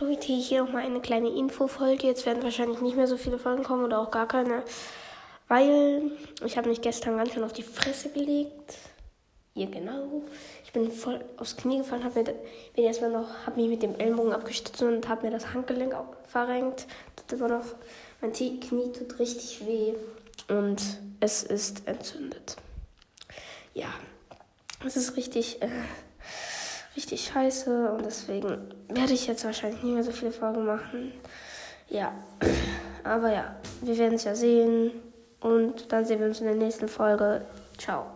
Leute, hier nochmal eine kleine Infofolge. Jetzt werden wahrscheinlich nicht mehr so viele Folgen kommen oder auch gar keine, weil ich habe mich gestern ganz schön auf die Fresse gelegt. Hier genau. Ich bin voll aufs Knie gefallen, habe mir erstmal noch, habe mich mit dem Ellenbogen abgestützt und habe mir das Handgelenk verrenkt. Tut immer noch, mein Knie tut richtig weh und es ist entzündet. Ja, es ist richtig. Äh, richtig scheiße und deswegen werde ich jetzt wahrscheinlich nicht mehr so viele Folgen machen. Ja, aber ja, wir werden es ja sehen und dann sehen wir uns in der nächsten Folge. Ciao.